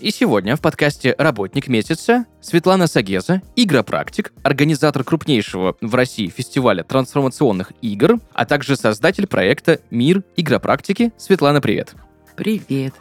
и сегодня в подкасте «Работник месяца» Светлана Сагеза, игропрактик, организатор крупнейшего в России фестиваля трансформационных игр, а также создатель проекта «Мир игропрактики». Светлана, привет. Привет.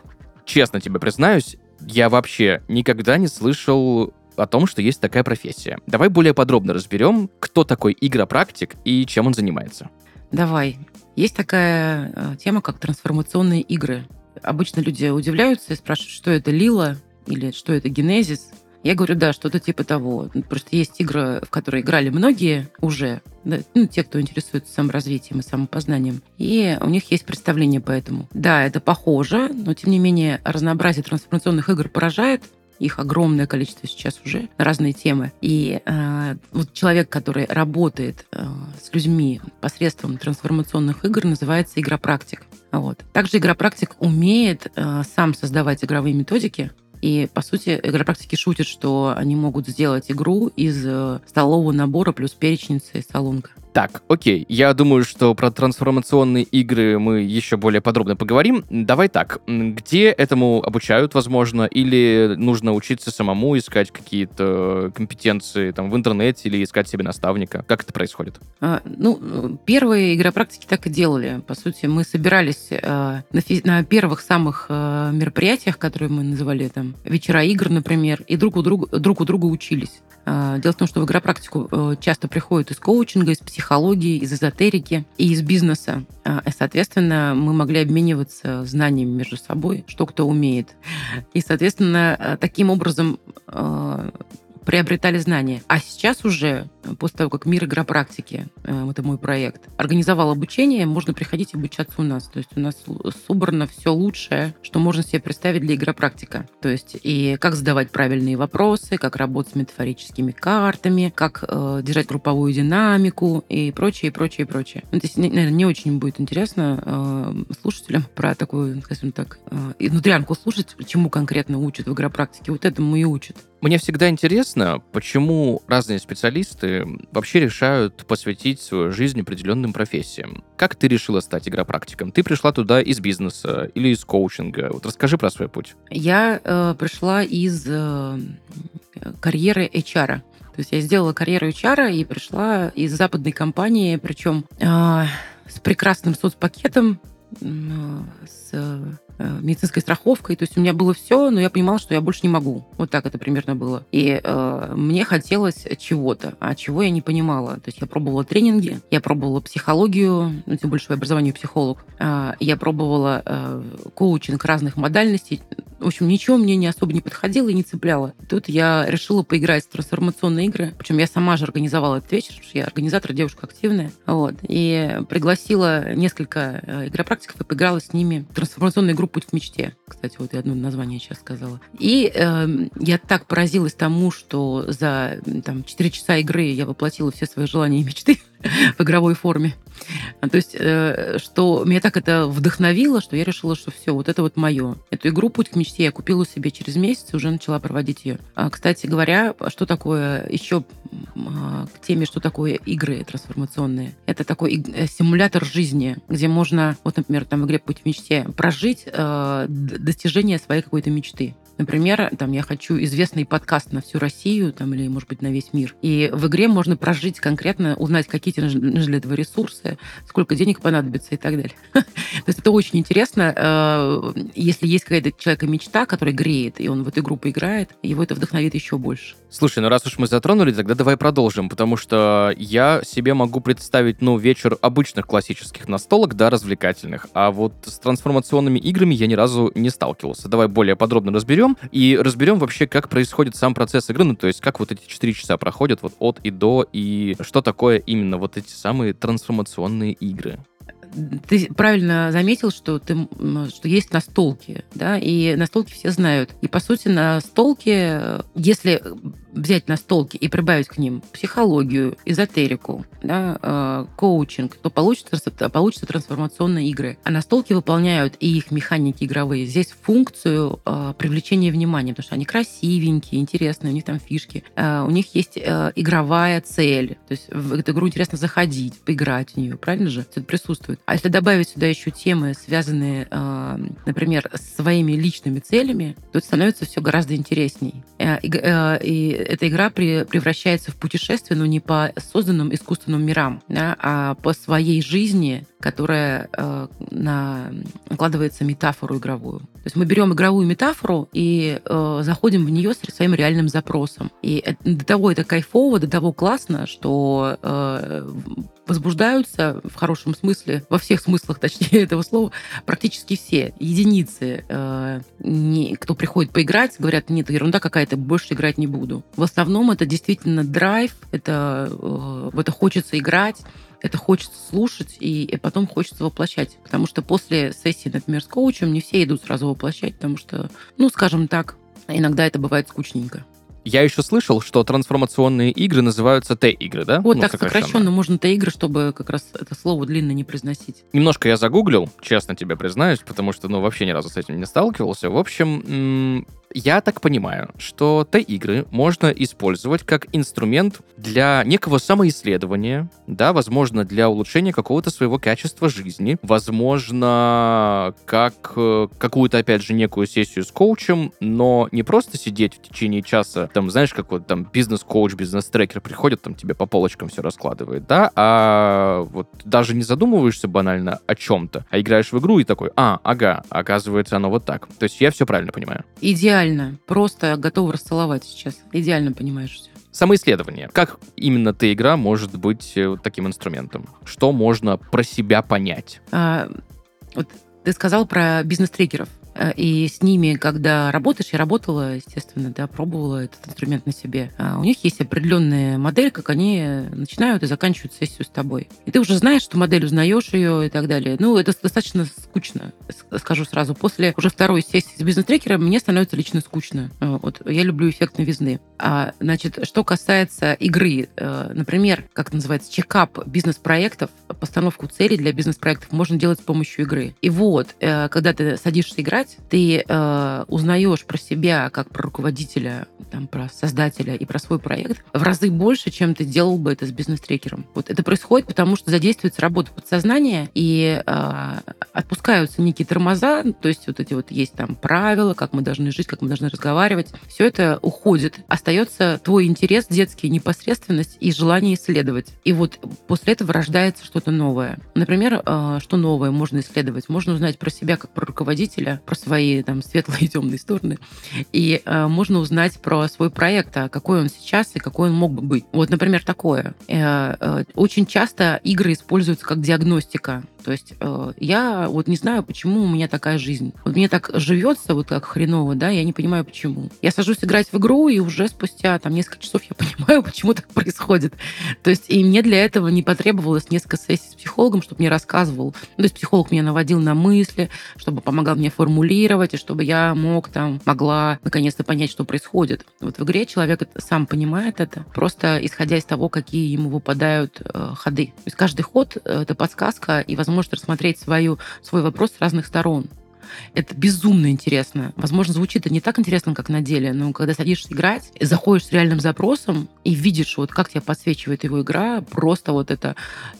Честно тебе признаюсь, я вообще никогда не слышал о том, что есть такая профессия. Давай более подробно разберем, кто такой игропрактик и чем он занимается. Давай. Есть такая э, тема, как трансформационные игры. Обычно люди удивляются и спрашивают, что это Лила или что это Генезис. Я говорю, да, что-то типа того. Просто есть игры, в которые играли многие уже, да, ну, те, кто интересуется саморазвитием и самопознанием. И у них есть представление по этому. Да, это похоже, но тем не менее разнообразие трансформационных игр поражает. Их огромное количество сейчас уже на разные темы. И э, вот человек, который работает э, с людьми посредством трансформационных игр, называется игропрактик. Вот. Также игропрактик умеет э, сам создавать игровые методики, и, по сути, игропрактики шутят, что они могут сделать игру из э, столового набора плюс перечница и салонка. Так, окей. Я думаю, что про трансформационные игры мы еще более подробно поговорим. Давай так. Где этому обучают, возможно, или нужно учиться самому, искать какие-то компетенции там в интернете или искать себе наставника? Как это происходит? А, ну, первые игропрактики так и делали. По сути, мы собирались а, на, на первых самых а, мероприятиях, которые мы называли там вечера игр, например, и друг у друга, друг у друга учились. А, дело в том, что в игропрактику э, часто приходят из коучинга, из психологии, из эзотерики и из бизнеса. А, и, соответственно, мы могли обмениваться знаниями между собой, что кто умеет. И, соответственно, э, таким образом э, приобретали знания. А сейчас уже, после того, как мир игропрактики, э, это мой проект, организовал обучение, можно приходить и обучаться у нас. То есть у нас собрано все лучшее, что можно себе представить для игропрактика. То есть и как задавать правильные вопросы, как работать с метафорическими картами, как э, держать групповую динамику и прочее, и прочее, и прочее. Ну, то есть, наверное, не очень будет интересно э, слушателям про такую, скажем так, э, внутрянку слушать, чему конкретно учат в игропрактике. Вот этому и учат. Мне всегда интересно, почему разные специалисты вообще решают посвятить свою жизнь определенным профессиям. Как ты решила стать игропрактиком? Ты пришла туда из бизнеса или из коучинга? Вот расскажи про свой путь. Я э, пришла из э, карьеры HR. То есть я сделала карьеру HR и пришла из западной компании, причем э, с прекрасным соцпакетом, с Э, медицинской страховкой. То есть у меня было все, но я понимала, что я больше не могу. Вот так это примерно было. И э, мне хотелось чего-то, а чего я не понимала. То есть я пробовала тренинги, я пробовала психологию, ну, тем больше по образованию психолог. Э, я пробовала э, коучинг разных модальностей. В общем, ничего мне не особо не подходило и не цепляло. Тут я решила поиграть в трансформационные игры. Причем я сама же организовала этот вечер, потому что я организатор, девушка активная. Вот. И пригласила несколько э, игропрактиков и поиграла с ними в трансформационную игру «Путь в мечте». Кстати, вот я одно название сейчас сказала. И э, я так поразилась тому, что за там, 4 часа игры я воплотила все свои желания и мечты в игровой форме. То есть, э, что меня так это вдохновило, что я решила, что все, вот это вот мое. Эту игру «Путь к мечте» я купила себе через месяц и уже начала проводить ее. А, кстати говоря, что такое еще а, к теме, что такое игры трансформационные? Это такой э, симулятор жизни, где можно, вот, например, там в игре «Путь к мечте» прожить э, достижение своей какой-то мечты. Например, там я хочу известный подкаст на всю Россию, там, или, может быть, на весь мир. И в игре можно прожить конкретно, узнать, какие тебе нужны для этого ресурсы, сколько денег понадобится и так далее. То есть это очень интересно. Э, если есть какая-то человека мечта, которая греет, и он в эту игру поиграет, его это вдохновит еще больше. Слушай, ну раз уж мы затронули, тогда давай продолжим, потому что я себе могу представить, ну, вечер обычных классических настолок, да, развлекательных, а вот с трансформационными играми я ни разу не сталкивался. Давай более подробно разберем разберем и разберем вообще, как происходит сам процесс игры, ну, то есть как вот эти 4 часа проходят вот от и до, и что такое именно вот эти самые трансформационные игры ты правильно заметил, что, ты, что есть настолки, да, и настолки все знают. И, по сути, настолки, если взять настолки и прибавить к ним психологию, эзотерику, да, э, коучинг, то получится, получится трансформационные игры. А настолки выполняют и их механики игровые здесь функцию э, привлечения внимания, потому что они красивенькие, интересные, у них там фишки. Э, у них есть э, игровая цель. То есть в эту игру интересно заходить, поиграть в нее, правильно же? Это присутствует. А если добавить сюда еще темы, связанные, э, например, с своими личными целями, то становится все гораздо интересней. Э, э, и эта игра при, превращается в путешествие, но не по созданным искусственным мирам, да, а по своей жизни, которая э, на, накладывается метафору игровую. То есть мы берем игровую метафору и э, заходим в нее с своим реальным запросом. И до того это кайфово, до того классно, что э, возбуждаются в хорошем смысле, во всех смыслах, точнее, этого слова, практически все. Единицы, э, не, кто приходит поиграть, говорят, нет, ерунда какая-то, больше играть не буду. В основном это действительно драйв, это, э, это хочется играть, это хочется слушать, и, и потом хочется воплощать. Потому что после сессии, например, с коучем, не все идут сразу воплощать, потому что, ну, скажем так, иногда это бывает скучненько. Я еще слышал, что трансформационные игры называются Т-игры, да? Вот ну, так сокращенно. сокращенно можно Т-игры, чтобы как раз это слово длинно не произносить. Немножко я загуглил, честно тебе признаюсь, потому что, ну, вообще ни разу с этим не сталкивался. В общем, я так понимаю, что Т-игры можно использовать как инструмент для некого самоисследования, да, возможно, для улучшения какого-то своего качества жизни, возможно, как э, какую-то, опять же, некую сессию с коучем, но не просто сидеть в течение часа, там, знаешь, как вот там бизнес-коуч, бизнес-трекер приходит, там тебе по полочкам все раскладывает, да, а вот даже не задумываешься банально о чем-то, а играешь в игру и такой, а, ага, оказывается, оно вот так. То есть я все правильно понимаю. Идеально идеально. Просто готова расцеловать сейчас. Идеально понимаешь все. Самоисследование. Как именно ты игра может быть э, таким инструментом? Что можно про себя понять? А, вот ты сказал про бизнес-трекеров. Э, и с ними, когда работаешь, я работала, естественно, да, пробовала этот инструмент на себе. А у них есть определенная модель, как они начинают и заканчивают сессию с тобой. И ты уже знаешь, что модель узнаешь ее и так далее. Ну, это достаточно скучно, скажу сразу. После уже второй сессии с бизнес-трекером мне становится лично скучно. Э, вот я люблю эффект новизны. А, значит, что касается игры, э, например, как называется, чекап бизнес-проектов, постановку целей для бизнес-проектов можно делать с помощью игры. И вот, когда ты садишься играть, играть, ты э, узнаешь про себя как про руководителя, там, про создателя и про свой проект в разы больше, чем ты делал бы это с бизнес-трекером. Вот это происходит, потому что задействуется работа подсознания и э, отпускаются некие тормоза, то есть вот эти вот есть там правила, как мы должны жить, как мы должны разговаривать. Все это уходит. Остается твой интерес детский, непосредственность и желание исследовать. И вот после этого рождается что-то новое. Например, э, что новое можно исследовать? Можно узнать про себя как про руководителя, про свои там светлые и темные стороны. И э, можно узнать про свой проект, а какой он сейчас и какой он мог бы быть. Вот, например, такое. Э, э, очень часто игры используются как диагностика. То есть э, я вот не знаю, почему у меня такая жизнь. Вот мне так живется вот как хреново, да, я не понимаю, почему. Я сажусь играть в игру, и уже спустя там несколько часов я понимаю, почему так происходит. То есть и мне для этого не потребовалось несколько сессий с психологом, чтобы мне рассказывал. Ну, то есть психолог меня наводил на мысли, чтобы помогал мне формулировать, и чтобы я мог там, могла наконец-то понять, что происходит. Вот в игре человек сам понимает это, просто исходя из того, какие ему выпадают э, ходы. То есть каждый ход э, — это подсказка и возможность может рассмотреть свою, свой вопрос с разных сторон. Это безумно интересно. Возможно, звучит это не так интересно, как на деле, но когда садишься играть, заходишь с реальным запросом и видишь, вот как тебя подсвечивает его игра, просто вот это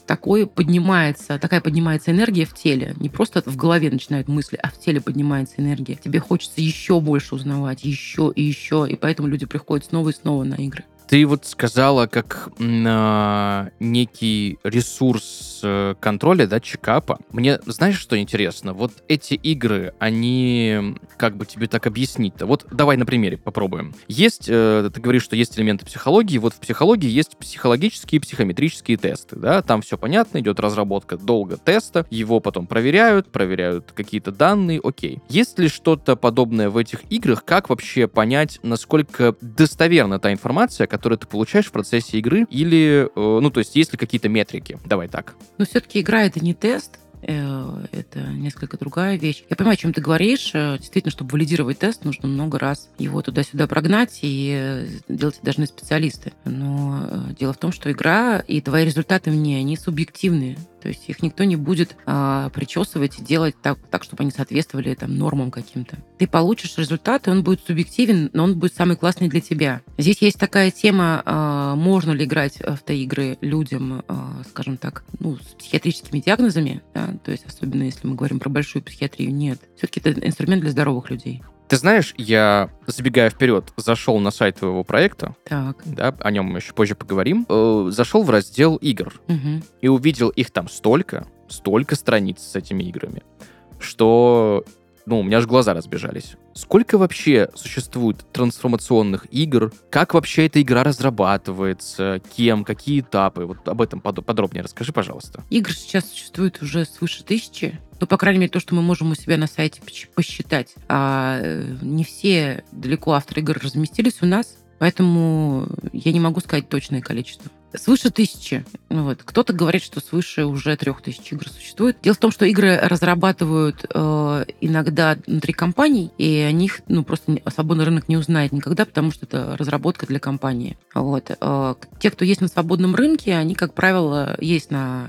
такое поднимается, такая поднимается энергия в теле. Не просто в голове начинают мысли, а в теле поднимается энергия. Тебе хочется еще больше узнавать, еще и еще, и поэтому люди приходят снова и снова на игры. Ты вот сказала, как э, некий ресурс э, контроля, да, чекапа. Мне, знаешь, что интересно? Вот эти игры, они, как бы тебе так объяснить-то? Вот давай на примере попробуем. Есть, э, ты говоришь, что есть элементы психологии. Вот в психологии есть психологические и психометрические тесты, да? Там все понятно, идет разработка долго теста, его потом проверяют, проверяют какие-то данные, окей. Есть ли что-то подобное в этих играх? Как вообще понять, насколько достоверна та информация, которые ты получаешь в процессе игры, или, э, ну, то есть, есть ли какие-то метрики? Давай так. Но все-таки игра — это не тест, э, это несколько другая вещь. Я понимаю, о чем ты говоришь. Э, действительно, чтобы валидировать тест, нужно много раз его туда-сюда прогнать, и делать должны специалисты. Но дело в том, что игра и твои результаты в ней, они субъективные. То есть их никто не будет а, причесывать и делать так, так, чтобы они соответствовали там, нормам каким-то. Ты получишь результат, и он будет субъективен, но он будет самый классный для тебя. Здесь есть такая тема, а, можно ли играть в те игры людям, а, скажем так, ну, с психиатрическими диагнозами, да? то есть особенно если мы говорим про большую психиатрию, нет. Все-таки это инструмент для здоровых людей. Ты знаешь, я, забегая вперед, зашел на сайт твоего проекта. Так. Да, о нем мы еще позже поговорим. Э, зашел в раздел игр угу. и увидел их там столько, столько страниц с этими играми, что ну, у меня аж глаза разбежались. Сколько вообще существует трансформационных игр? Как вообще эта игра разрабатывается? Кем? Какие этапы? Вот об этом подробнее расскажи, пожалуйста. Игр сейчас существует уже свыше тысячи. Ну, по крайней мере, то, что мы можем у себя на сайте посчитать. А э, не все далеко авторы игр разместились у нас, поэтому я не могу сказать точное количество. Свыше тысячи. Ну вот. Кто-то говорит, что свыше уже трех тысяч игр существует. Дело в том, что игры разрабатывают э, иногда внутри компаний, и о них ну, просто свободный рынок не узнает никогда, потому что это разработка для компании. Вот. Э, те, кто есть на свободном рынке, они, как правило, есть на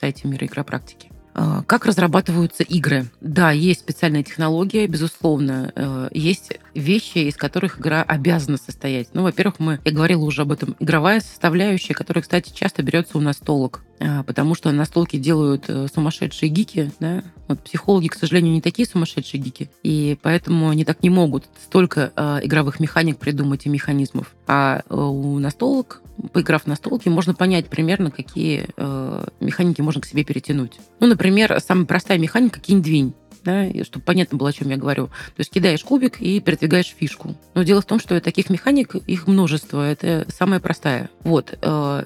сайте Мира игропрактики. А, как разрабатываются игры? Да, есть специальная технология, безусловно. Э, есть вещи, из которых игра обязана состоять. Ну, во-первых, мы, я говорила уже об этом, игровая составляющая, которая, кстати, часто берется у настолок, потому что настолки делают э, сумасшедшие гики, да. Вот психологи, к сожалению, не такие сумасшедшие гики, и поэтому они так не могут столько э, игровых механик придумать и механизмов. А у настолок поиграв на столке, можно понять примерно, какие э, механики можно к себе перетянуть. Ну, например, самая простая механика кинь-двинь да, чтобы понятно было, о чем я говорю. То есть кидаешь кубик и передвигаешь фишку. Но дело в том, что таких механик, их множество. Это самая простая. Вот. Э,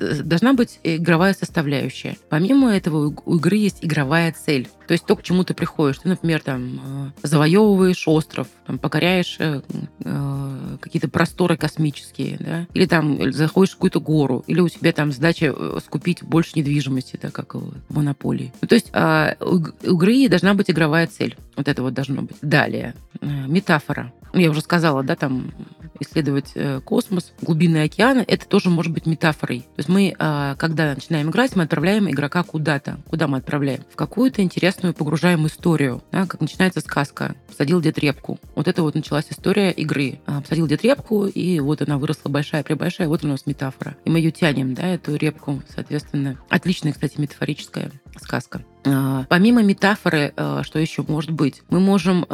должна быть игровая составляющая. Помимо этого у игры есть игровая цель. То есть то, к чему ты приходишь. Ты, например, там э, завоевываешь остров, там, покоряешь э, э, какие-то просторы космические, да, или там заходишь в какую-то гору, или у тебя там задача э, скупить больше недвижимости, да, как в монополии. Ну, то есть э, у игры должна быть игровая цель. Вот это вот должно быть. Далее. Метафора. Я уже сказала, да, там исследовать э, космос, глубины океана, это тоже может быть метафорой. То есть мы, а, когда начинаем играть, мы отправляем игрока куда-то. Куда мы отправляем? В какую-то интересную погружаем историю. Да, как начинается сказка. Посадил дед репку. Вот это вот началась история игры. А, посадил дед репку, и вот она выросла большая-пребольшая, вот у нас метафора. И мы ее тянем, да, эту репку, соответственно. Отличная, кстати, метафорическая сказка. А, помимо метафоры, что еще может быть? Мы можем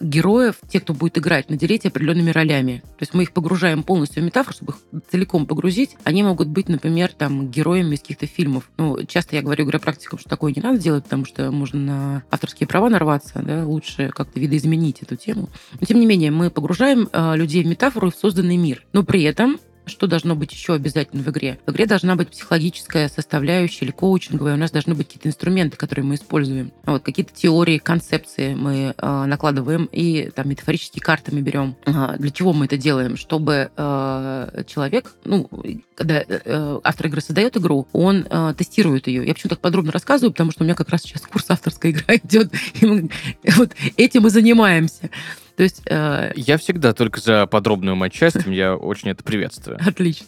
героев, те, кто будет играть, наделить определенными ролями. То есть мы их погружаем полностью в метафору, чтобы их целиком погрузить. Они могут быть, например, там, героями из каких-то фильмов. Ну, часто я говорю игропрактикам, что такое не надо делать, потому что можно на авторские права нарваться, да, лучше как-то видоизменить эту тему. Но, тем не менее, мы погружаем людей в метафору и в созданный мир. Но при этом что должно быть еще обязательно в игре? В игре должна быть психологическая составляющая или коучинговая. У нас должны быть какие-то инструменты, которые мы используем. Вот какие-то теории, концепции мы э, накладываем и там метафорические карты мы берем. Э, для чего мы это делаем? Чтобы э, человек, ну, когда э, автор игры создает игру, он э, тестирует ее. Я почему так подробно рассказываю, потому что у меня как раз сейчас курс авторская игра идет, и мы вот этим и занимаемся. То есть... Э... Я всегда только за подробную матчасть, я очень это приветствую. Отлично.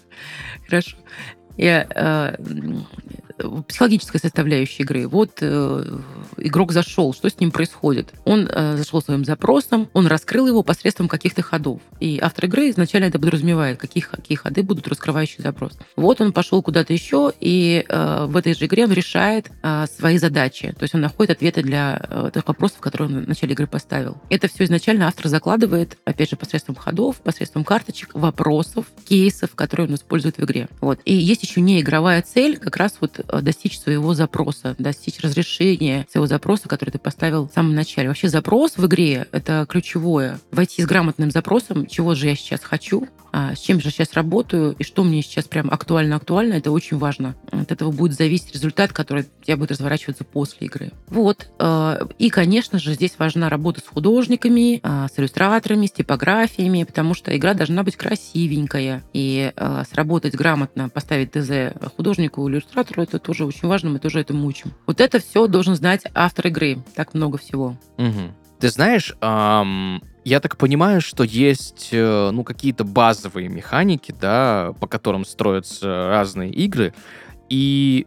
Хорошо. Я э, психологическая составляющая игры. Вот э, игрок зашел, что с ним происходит? Он э, зашел своим запросом, он раскрыл его посредством каких-то ходов. И автор игры изначально это подразумевает, какие, какие ходы будут раскрывающий запрос. Вот он пошел куда-то еще, и э, в этой же игре он решает э, свои задачи. То есть он находит ответы для э, тех вопросов, которые он в начале игры поставил. Это все изначально автор закладывает, опять же, посредством ходов, посредством карточек, вопросов, кейсов, которые он использует в игре. Вот. И есть еще не игровая цель, как раз вот достичь своего запроса, достичь разрешения своего запроса, который ты поставил в самом начале. Вообще запрос в игре — это ключевое. Войти с грамотным запросом, чего же я сейчас хочу, а, с чем же я сейчас работаю, и что мне сейчас прям актуально-актуально, это очень важно. От этого будет зависеть результат, который у тебя будет разворачиваться после игры. Вот. Э, и, конечно же, здесь важна работа с художниками, э, с иллюстраторами, с типографиями, потому что игра должна быть красивенькая. И сработать грамотно, поставить ТЗ художнику, иллюстратору, это это тоже очень важно, мы тоже это мучим. Вот это все должен знать автор игры. Так много всего. Мгм. Ты знаешь, ам, я так понимаю, что есть э, ну, какие-то базовые механики, да, по которым строятся разные игры, и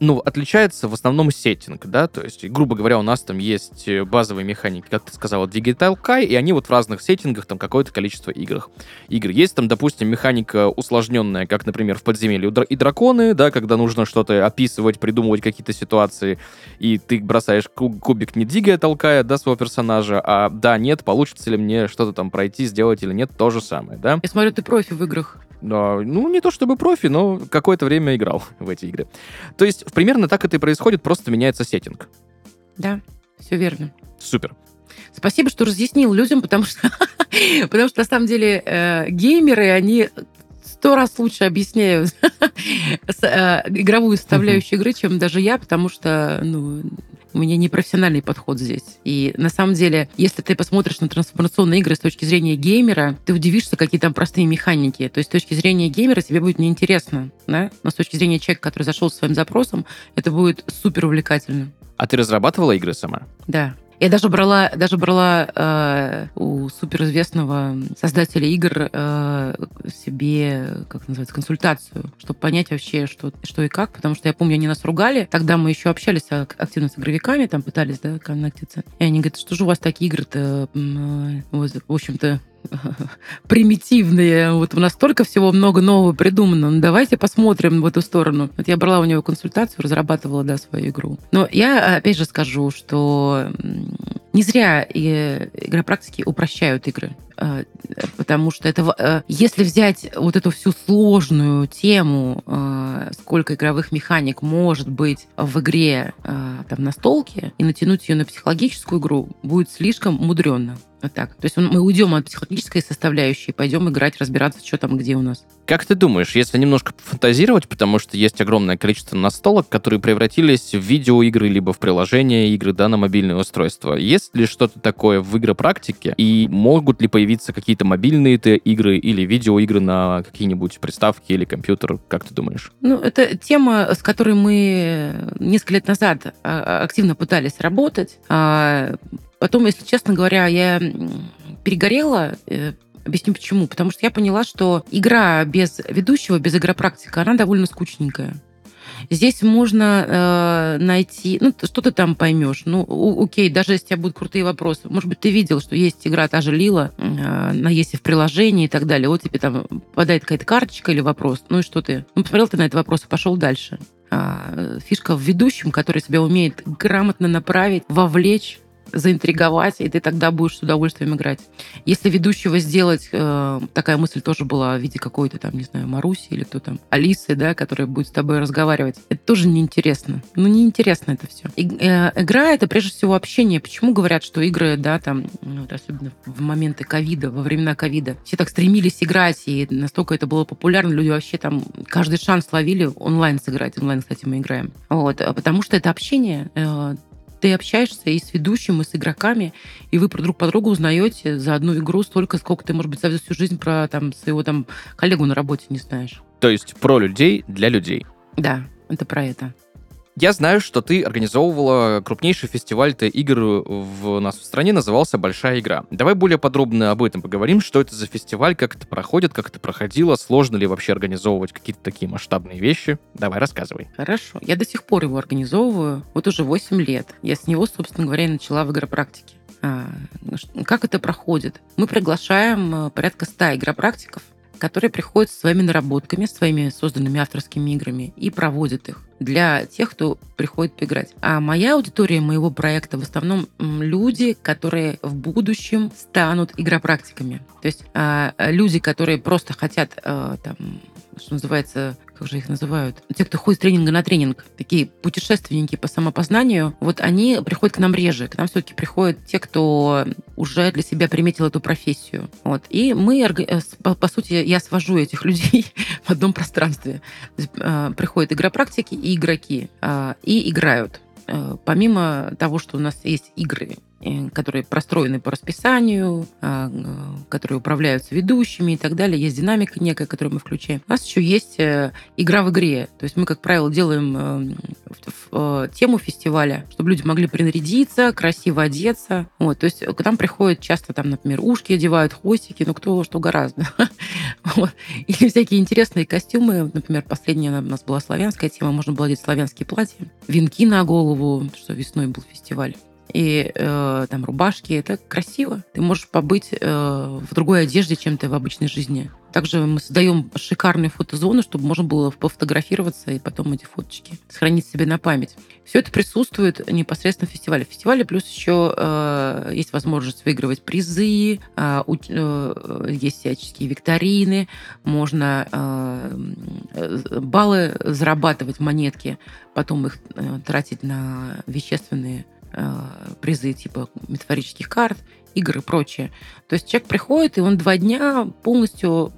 ну, отличается в основном сеттинг, да, то есть, грубо говоря, у нас там есть э, базовые механики, как ты сказала, Digital Kai, и они вот в разных сеттингах, там какое-то количество игр. игр. Есть там, допустим, механика усложненная, как, например, в подземелье и драконы, да, когда нужно что-то описывать, придумывать какие-то ситуации, и ты бросаешь ку- кубик не двигая, толкая, да, своего персонажа, а да, нет, получится ли мне что-то там пройти, сделать или нет, то же самое, да. Я смотрю, ты профи в играх. Да, ну, не то чтобы профи, но какое-то время играл в эти игры. То есть, примерно так это и происходит, просто меняется сеттинг. Да, все верно. Супер. Спасибо, что разъяснил людям, потому что, потому что на самом деле э, геймеры, они сто раз лучше объясняют э, игровую составляющую игры, чем даже я, потому что ну, у меня не профессиональный подход здесь. И на самом деле, если ты посмотришь на трансформационные игры с точки зрения геймера, ты удивишься, какие там простые механики. То есть с точки зрения геймера тебе будет неинтересно, да? но с точки зрения человека, который зашел со своим запросом, это будет супер увлекательно. А ты разрабатывала игры сама? Да. Я даже брала, даже брала э, у суперизвестного создателя игр э, себе, как называется, консультацию, чтобы понять вообще, что, что и как, потому что я помню, они нас ругали. Тогда мы еще общались ак- активно с игровиками, там пытались, да, коннектиться. И они говорят, что же у вас такие игры-то, э, вот, в общем-то, примитивные. Вот у нас столько всего много нового придумано. Ну, давайте посмотрим в эту сторону. Вот я брала у него консультацию, разрабатывала, да, свою игру. Но я, опять же, скажу, что не зря игропрактики упрощают игры. Э, Потому что это, э, если взять вот эту всю сложную тему, э, сколько игровых механик может быть в игре там, на столке, и натянуть ее на психологическую игру, будет слишком мудренно. Вот так. То есть мы уйдем от психологической составляющей, пойдем играть, разбираться, что там, где у нас. Как ты думаешь, если немножко фантазировать, потому что есть огромное количество настолок, которые превратились в видеоигры либо в приложения игры, да, на мобильное устройство. Есть ли что-то такое в игропрактике? И могут ли появиться какие-то мобильные игры или видеоигры на какие-нибудь приставки или компьютер? Как ты думаешь? Ну, это тема, с которой мы несколько лет назад а, активно пытались работать. А Потом, если честно говоря, я перегорела. э, Объясню почему. Потому что я поняла, что игра без ведущего, без игропрактика, она довольно скучненькая. Здесь можно э, найти, ну, что ты там поймешь. Ну, у- окей, даже если у тебя будут крутые вопросы. Может быть, ты видел, что есть игра та же Лила, э, на есть и в приложении и так далее. Вот тебе там попадает какая-то карточка или вопрос. Ну и что ты? Ну, посмотрел ты на этот вопрос и пошел дальше. А, фишка в ведущем, который тебя умеет грамотно направить, вовлечь, заинтриговать, и ты тогда будешь с удовольствием играть. Если ведущего сделать, э, такая мысль тоже была в виде какой-то там, не знаю, Маруси или кто там, Алисы, да, которая будет с тобой разговаривать, это тоже неинтересно. Ну, неинтересно это все. игра — это прежде всего общение. Почему говорят, что игры, да, там, ну, вот особенно в моменты ковида, во времена ковида, все так стремились играть, и настолько это было популярно, люди вообще там каждый шанс ловили онлайн сыграть. Онлайн, кстати, мы играем. Вот, потому что это общение, э, ты общаешься и с ведущим, и с игроками, и вы про друг по другу узнаете за одну игру столько, сколько ты, может быть, за всю жизнь про там, своего там коллегу на работе не знаешь. То есть про людей для людей. Да, это про это. Я знаю, что ты организовывала крупнейший фестиваль Т-игр в у нас в стране, назывался «Большая игра». Давай более подробно об этом поговорим, что это за фестиваль, как это проходит, как это проходило, сложно ли вообще организовывать какие-то такие масштабные вещи. Давай, рассказывай. Хорошо. Я до сих пор его организовываю. Вот уже 8 лет. Я с него, собственно говоря, и начала в игропрактике. А, ш- как это проходит? Мы приглашаем э, порядка 100 игропрактиков, которые приходят со своими наработками, своими созданными авторскими играми и проводят их для тех, кто приходит поиграть. А моя аудитория моего проекта в основном люди, которые в будущем станут игропрактиками. То есть а, люди, которые просто хотят а, там что называется, как же их называют, те, кто ходит с тренинга на тренинг, такие путешественники по самопознанию, вот они приходят к нам реже. К нам все-таки приходят те, кто уже для себя приметил эту профессию. Вот. И мы, э, по, сути, я свожу этих людей в одном пространстве. Э, приходят игропрактики и игроки, э, и играют. Э, Помимо того, что у нас есть игры которые простроены по расписанию, а, которые управляются ведущими и так далее. Есть динамика некая, которую мы включаем. У нас еще есть э, игра в игре. То есть мы, как правило, делаем тему фестиваля, чтобы люди могли принарядиться, красиво одеться. Вот. То есть к нам приходят часто, там, например, ушки одевают, хвостики, ну кто что гораздо. вот. Или всякие интересные костюмы. Например, последняя у нас была славянская тема, можно было одеть славянские платья, венки на голову, что весной был фестиваль и э, там рубашки. Это красиво. Ты можешь побыть э, в другой одежде, чем ты в обычной жизни. Также мы создаем шикарные фотозоны, чтобы можно было пофотографироваться и потом эти фоточки сохранить себе на память. Все это присутствует непосредственно в фестивале. В фестивале плюс еще э, есть возможность выигрывать призы, э, э, есть всяческие викторины, можно э, баллы зарабатывать, монетки, потом их э, тратить на вещественные призы типа метафорических карт, игр и прочее. То есть человек приходит, и он два дня полностью,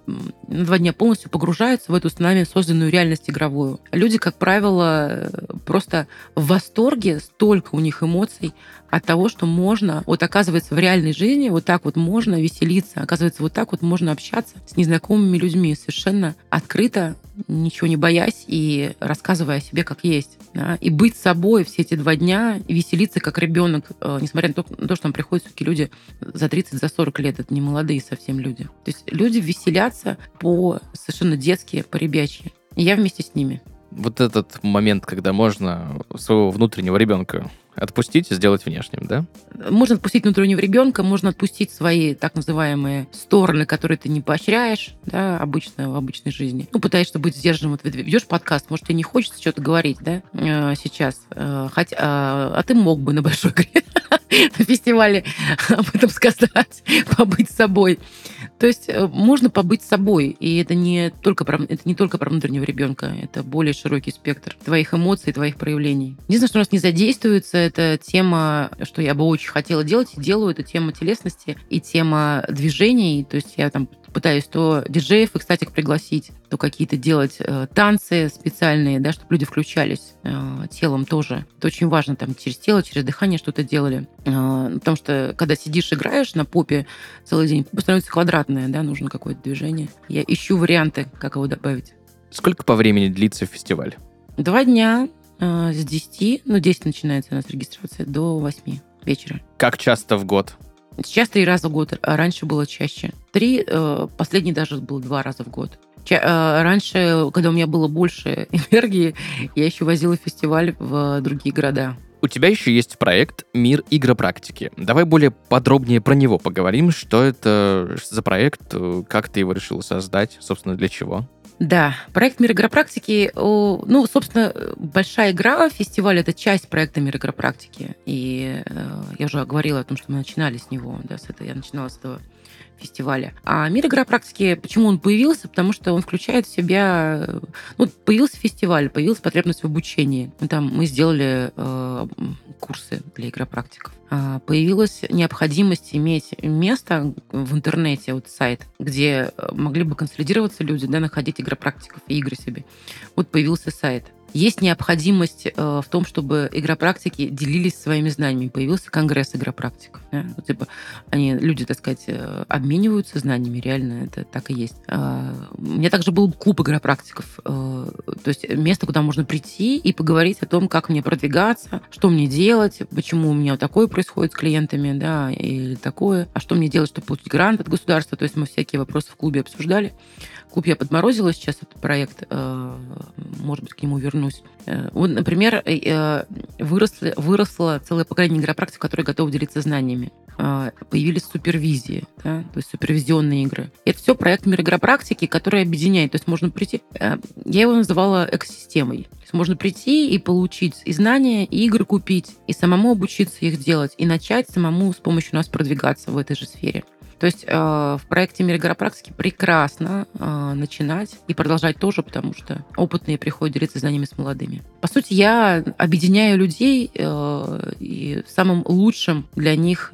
два дня полностью погружается в эту с нами созданную реальность игровую. Люди, как правило, просто в восторге, столько у них эмоций от того, что можно, вот оказывается, в реальной жизни вот так вот можно веселиться, оказывается, вот так вот можно общаться с незнакомыми людьми совершенно открыто, ничего не боясь и рассказывая о себе как есть. Да? И быть собой все эти два дня, и веселиться как ребенок, э, несмотря на то, что там приходят все-таки люди за 30, за 40 лет, это не молодые совсем люди. То есть люди веселятся по совершенно детски, по ребячьи. И я вместе с ними. Вот этот момент, когда можно своего внутреннего ребенка отпустить и сделать внешним, да? Можно отпустить внутреннего ребенка, можно отпустить свои так называемые стороны, которые ты не поощряешь, да, обычно в обычной жизни. Ну, пытаешься быть сдержанным. Вот ведешь подкаст, может, тебе не хочется что-то говорить, да, э, сейчас. Э, хотя, а, а ты мог бы на большой игре на фестивале об этом сказать, побыть собой. То есть э, можно побыть собой, и это не только про, это не только про внутреннего ребенка, это более широкий спектр твоих эмоций, твоих проявлений. Единственное, что у нас не задействуется, это тема, что я бы очень хотела делать и делаю, это тема телесности и тема движений. То есть я там пытаюсь то диджеев, и, кстати, пригласить, то какие-то делать э, танцы специальные, да, чтобы люди включались э, телом тоже. Это очень важно, там, через тело, через дыхание что-то делали. Э, потому что, когда сидишь, играешь на попе целый день, попа становится квадратная, да, нужно какое-то движение. Я ищу варианты, как его добавить. Сколько по времени длится фестиваль? Два дня э, с 10, ну, 10 начинается у нас регистрация, до 8 вечера. Как часто в год? Сейчас три раза в год, а раньше было чаще. Три, э, последний даже был два раза в год. Э, раньше, когда у меня было больше энергии, я еще возила фестиваль в другие города. У тебя еще есть проект «Мир игропрактики». Давай более подробнее про него поговорим. Что это за проект, как ты его решил создать, собственно, для чего? Да, проект «Мир игропрактики», ну, собственно, большая игра, фестиваль — это часть проекта «Мир игропрактики». И э, я уже говорила о том, что мы начинали с него, да, с этого, я начинала с этого фестиваля. А мир игропрактики, почему он появился? Потому что он включает в себя... Ну, появился фестиваль, появилась потребность в обучении. Мы там мы сделали э, курсы для игропрактиков. А, появилась необходимость иметь место в интернете, вот сайт, где э, могли бы консолидироваться люди, да, находить игропрактиков и игры себе. Вот появился сайт. Есть необходимость э, в том, чтобы игропрактики делились своими знаниями. Появился конгресс игропрактиков. Да? Вот, типа, они, люди, так сказать, э, обмениваются знаниями, реально это так и есть. Э, у меня также был клуб игропрактиков. Э, то есть место, куда можно прийти и поговорить о том, как мне продвигаться, что мне делать, почему у меня такое происходит с клиентами, да, или такое, а что мне делать, чтобы получить грант от государства. То есть мы всякие вопросы в клубе обсуждали. Клуб я подморозила сейчас, этот проект, э, может быть, к нему вернусь. Э, вот, например, э, выросли, выросло целое поколение игропрактиков, которые готовы делиться знаниями. Появились супервизии, да, то есть супервизионные игры. Это все проект мир игропрактики, который объединяет. То есть можно прийти... Я его называла экосистемой. То есть можно прийти и получить и знания, и игры купить, и самому обучиться их делать, и начать самому с помощью нас продвигаться в этой же сфере. То есть э, в проекте «Мир игропрактики» прекрасно э, начинать и продолжать тоже, потому что опытные приходят делиться знаниями с молодыми. По сути, я объединяю людей э, и в самом лучшем для них,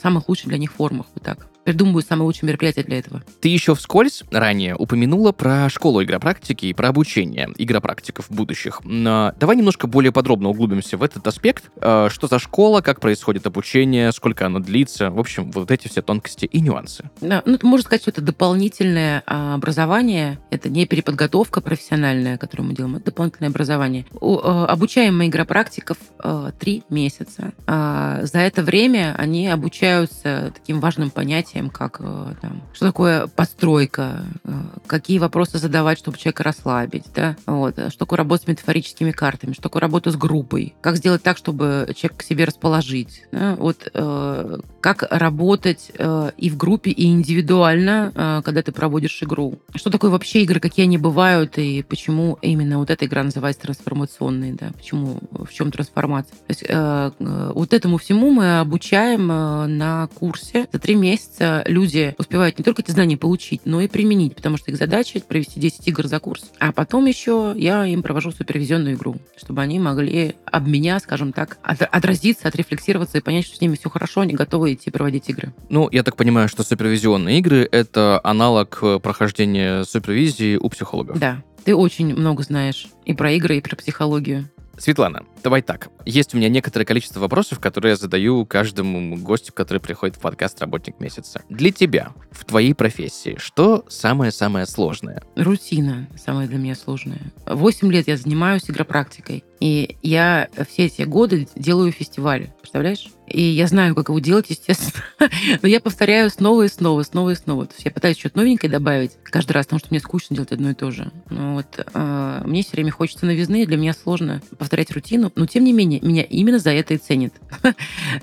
самых лучших для них формах, вот так. Придумываю самые лучшие мероприятия для этого. Ты еще вскользь ранее упомянула про школу игропрактики и про обучение игропрактиков будущих. Но давай немножко более подробно углубимся в этот аспект. Э, Что за школа, как происходит обучение, сколько оно длится, в общем, вот эти все тонкости и нюансы. Да, ну, можно сказать, что это дополнительное а, образование, это не переподготовка профессиональная, которую мы делаем, это дополнительное образование. А, обучаем мы игропрактиков а, три месяца. А, за это время они обучаются таким важным понятиям, как а, там, что такое постройка, а, какие вопросы задавать, чтобы человека расслабить, да, вот, что такое работа с метафорическими картами, что такое работа с группой, как сделать так, чтобы человека к себе расположить, да, вот э, как работать э, и в группе, и индивидуально, э, когда ты проводишь игру. Что такое вообще игры, какие они бывают, и почему именно вот эта игра называется трансформационной, да, почему, в чем трансформация. То есть э, э, вот этому всему мы обучаем э, на курсе. За три месяца люди успевают не только эти знания получить, но и применить, потому что их задача провести 10 игр за курс. А потом еще я им провожу супервизионную игру, чтобы они могли об меня, скажем так, от- отразиться, отрефлексироваться и понять, что с ними все хорошо, они готовы идти проводить игры. Ну, я так понимаю, что супервизионные игры — это аналог э, прохождения супервизии у психологов. Да, ты очень много знаешь и про игры, и про психологию. Светлана, давай так. Есть у меня некоторое количество вопросов, которые я задаю каждому гостю, который приходит в подкаст «Работник месяца». Для тебя, в твоей профессии, что самое-самое сложное? Рутина самая для меня сложная. Восемь лет я занимаюсь игропрактикой. И я все эти годы делаю фестивали. Представляешь? И я знаю, как его делать, естественно. Но я повторяю снова и снова, снова и снова. То есть я пытаюсь что-то новенькое добавить каждый раз, потому что мне скучно делать одно и то же. Но вот э, мне все время хочется новизны, для меня сложно повторять рутину. Но тем не менее, меня именно за это и ценят.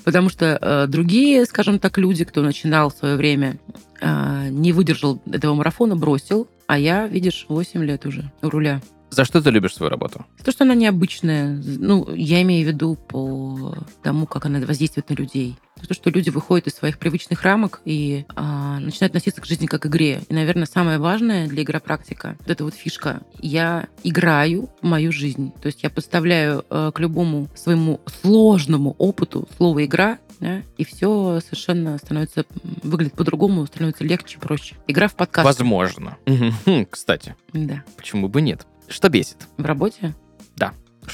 Потому что э, другие, скажем так, люди, кто начинал в свое время, э, не выдержал этого марафона, бросил. А я, видишь, 8 лет уже у руля. За что ты любишь свою работу? То, что она необычная, ну, я имею в виду по тому, как она воздействует на людей. То, что люди выходят из своих привычных рамок и а, начинают относиться к жизни как к игре. И, наверное, самое важное для игропрактика, вот эта вот фишка, я играю в мою жизнь. То есть я поставляю э, к любому своему сложному опыту слово «игра», да, и все совершенно становится, выглядит по-другому, становится легче, проще. Игра в подкаст. Возможно. Хм, Кстати, Да. почему бы нет? Что бесит? В работе?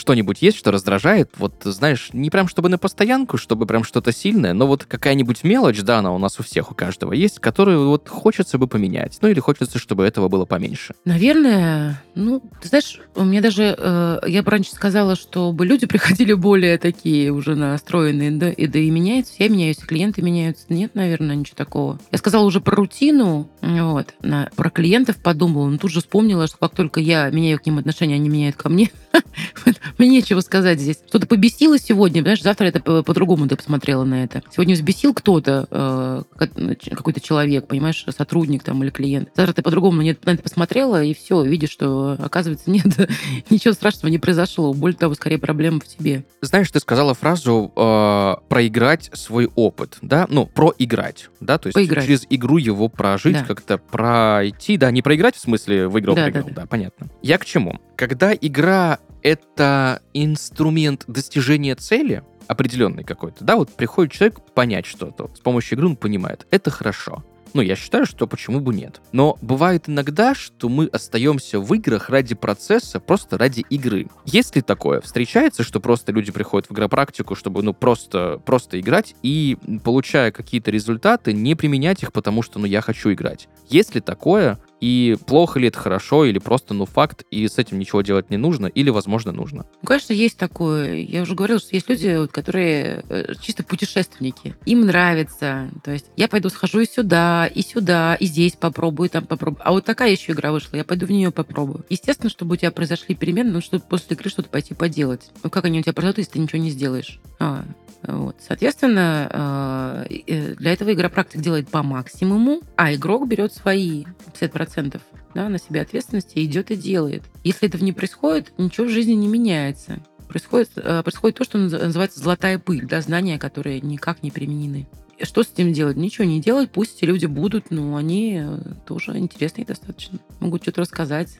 Что-нибудь есть, что раздражает? Вот, знаешь, не прям чтобы на постоянку, чтобы прям что-то сильное, но вот какая-нибудь мелочь, да, она у нас у всех, у каждого есть, которую вот хочется бы поменять. Ну или хочется, чтобы этого было поменьше. Наверное, ну, ты знаешь, у меня даже, э, я бы раньше сказала, чтобы люди приходили более такие уже настроенные, да, и да и меняются, я меняюсь, клиенты меняются. Нет, наверное, ничего такого. Я сказала уже про рутину, вот, на, про клиентов подумала, но тут же вспомнила, что как только я меняю к ним отношения, они меняют ко мне. Мне нечего сказать здесь. Что-то побесило сегодня, понимаешь, завтра это по- по-другому ты посмотрела на это. Сегодня взбесил кто-то, э, как- какой-то человек, понимаешь, сотрудник там или клиент. Завтра ты по-другому на это посмотрела, и все, видишь, что, оказывается, нет, ничего страшного не произошло. Более того, скорее проблема в тебе. Знаешь, ты сказала фразу э, проиграть свой опыт, да? Ну, проиграть, да? То есть Поиграть. через игру его прожить, Да. как-то пройти, да, не проиграть в смысле выиграл, Да, да, да, да. понятно. Я к чему? Когда игра это инструмент достижения цели определенный какой-то, да, вот приходит человек понять что-то, с помощью игры он понимает, это хорошо. Ну, я считаю, что почему бы нет. Но бывает иногда, что мы остаемся в играх ради процесса, просто ради игры. Есть ли такое? Встречается, что просто люди приходят в игропрактику, чтобы, ну, просто, просто играть и, получая какие-то результаты, не применять их, потому что, ну, я хочу играть. Есть ли такое? И плохо ли это хорошо, или просто, ну, факт, и с этим ничего делать не нужно, или, возможно, нужно? Ну, конечно, есть такое. Я уже говорила, что есть люди, которые э, чисто путешественники. Им нравится. То есть я пойду схожу и сюда, и сюда, и здесь попробую, и там попробую. А вот такая еще игра вышла, я пойду в нее попробую. Естественно, чтобы у тебя произошли перемены, ну, чтобы после игры что-то пойти поделать. Ну, как они у тебя произойдут, если ты ничего не сделаешь? А, вот. Соответственно, э, э, для этого игропрактик делает по максимуму, а игрок берет свои 50% да, на себя ответственности идет и делает. Если этого не происходит, ничего в жизни не меняется. Происходит, э, происходит то, что наз- называется золотая пыль, да, знания, которые никак не применены. Что с этим делать? Ничего не делать, пусть эти люди будут, но они тоже интересные достаточно. Могут что-то рассказать.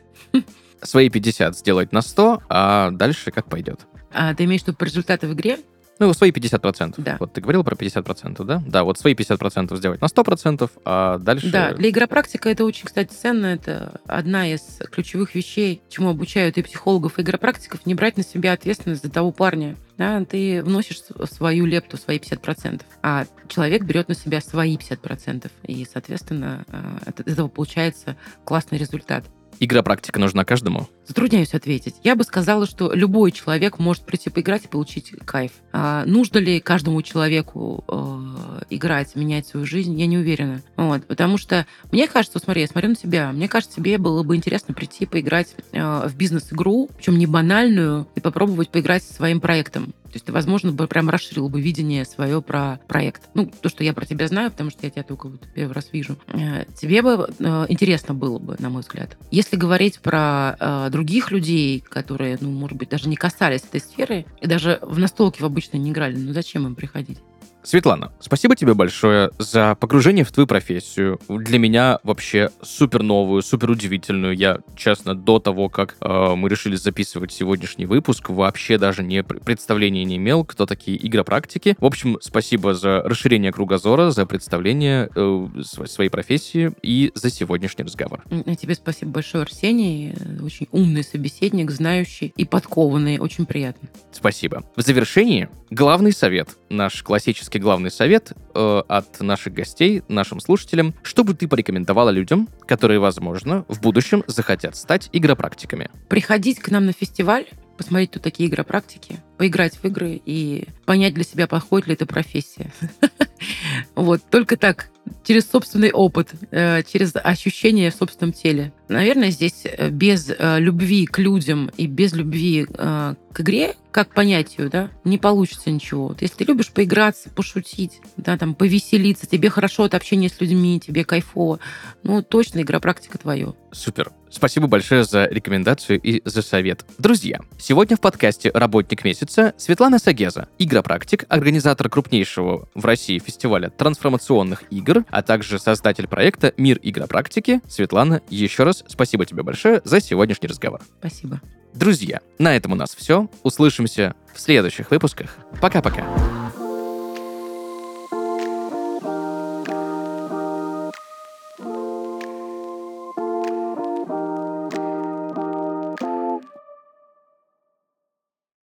Свои 50 сделать на 100, а дальше как пойдет. А ты имеешь в виду по результату в игре? Ну, свои 50%. Да. Вот ты говорил про 50%, да? Да, вот свои 50% сделать на 100%, а дальше... Да, для игропрактика это очень, кстати, ценно. Это одна из ключевых вещей, чему обучают и психологов, и игропрактиков, не брать на себя ответственность за того парня. Да, ты вносишь свою лепту, свои 50%, а человек берет на себя свои 50%. И, соответственно, э, от этого получается классный результат. Игра-практика нужна каждому. Затрудняюсь ответить. Я бы сказала, что любой человек может прийти поиграть и получить кайф. А нужно ли каждому человеку э, играть, менять свою жизнь, я не уверена. Вот, потому что мне кажется, вот смотри, я смотрю на себя, мне кажется, тебе было бы интересно прийти поиграть э, в бизнес-игру, причем не банальную, и попробовать поиграть со своим проектом. То есть ты, возможно, бы прям расширил бы видение свое про проект. Ну, то, что я про тебя знаю, потому что я тебя только вот первый раз вижу. Э, Тебе бы э, интересно было бы, на мой взгляд. Если говорить про э, других людей, которые, ну, может быть, даже не касались этой сферы, и даже в настолке в обычно не играли, ну зачем им приходить? Светлана, спасибо тебе большое за погружение в твою профессию. Для меня вообще супер новую, супер удивительную. Я, честно, до того, как э, мы решили записывать сегодняшний выпуск, вообще даже не пр- представления не имел, кто такие игропрактики. В общем, спасибо за расширение кругозора, за представление э, св- своей профессии и за сегодняшний разговор. А Тебе спасибо большое, Арсений. Очень умный собеседник, знающий и подкованный. Очень приятно. Спасибо. В завершении главный совет, наш классический главный совет э, от наших гостей, нашим слушателям, что бы ты порекомендовала людям, которые, возможно, в будущем захотят стать игропрактиками. Приходить к нам на фестиваль, посмотреть, кто такие игропрактики, поиграть в игры и понять для себя, подходит ли эта профессия. Вот, только так, через собственный опыт, э, через ощущения в собственном теле. Наверное, здесь э, без э, любви к людям и без любви э, к игре, как понятию, да, не получится ничего. Вот Если ты любишь поиграться, пошутить, да, там, повеселиться, тебе хорошо от общения с людьми, тебе кайфово, ну, точно игропрактика твое. Супер. Спасибо большое за рекомендацию и за совет. Друзья, сегодня в подкасте «Работник месяца» Светлана Сагеза, игропрактик, организатор крупнейшего в России фестиваля трансформационных игр, а также создатель проекта «Мир игропрактики». Светлана, еще раз спасибо тебе большое за сегодняшний разговор. Спасибо. Друзья, на этом у нас все. Услышимся в следующих выпусках. Пока-пока.